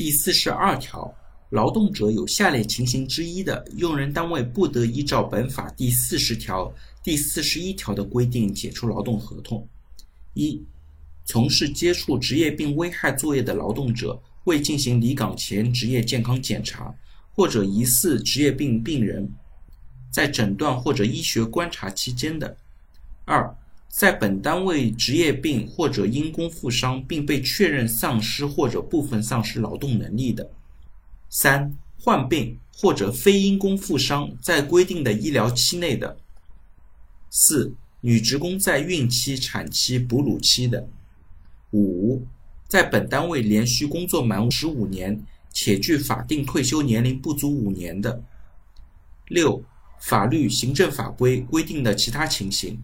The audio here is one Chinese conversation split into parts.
第四十二条，劳动者有下列情形之一的，用人单位不得依照本法第四十条、第四十一条的规定解除劳动合同：一、从事接触职业病危害作业的劳动者未进行离岗前职业健康检查，或者疑似职业病病人在诊断或者医学观察期间的；二、在本单位职业病或者因公负伤并被确认丧失或者部分丧失劳动能力的；三、患病或者非因公负伤在规定的医疗期内的；四、女职工在孕期、产期、哺乳期的；五、在本单位连续工作满十五年且距法定退休年龄不足五年的；六、法律、行政法规规定的其他情形。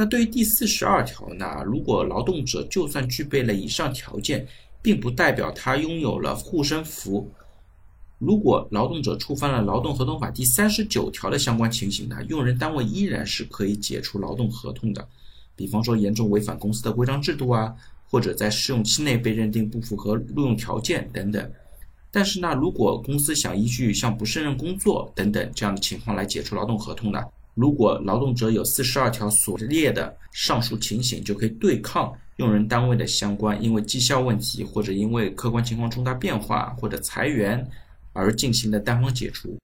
那对于第四十二条呢？如果劳动者就算具备了以上条件，并不代表他拥有了护身符。如果劳动者触犯了劳动合同法第三十九条的相关情形呢，用人单位依然是可以解除劳动合同的。比方说严重违反公司的规章制度啊，或者在试用期内被认定不符合录用条件等等。但是呢，如果公司想依据像不胜任工作等等这样的情况来解除劳动合同呢？如果劳动者有四十二条所列的上述情形，就可以对抗用人单位的相关因为绩效问题或者因为客观情况重大变化或者裁员而进行的单方解除。